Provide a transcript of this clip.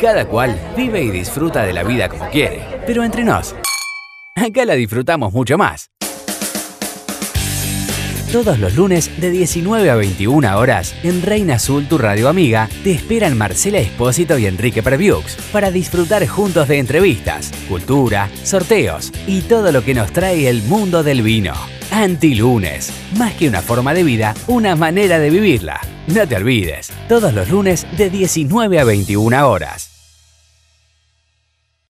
Cada cual vive y disfruta de la vida como quiere, pero entre nos, acá la disfrutamos mucho más. Todos los lunes de 19 a 21 horas en Reina Azul, tu radio amiga, te esperan Marcela Espósito y Enrique Previux para disfrutar juntos de entrevistas, cultura, sorteos y todo lo que nos trae el mundo del vino. Antilunes, más que una forma de vida, una manera de vivirla. No te olvides, todos los lunes de 19 a 21 horas.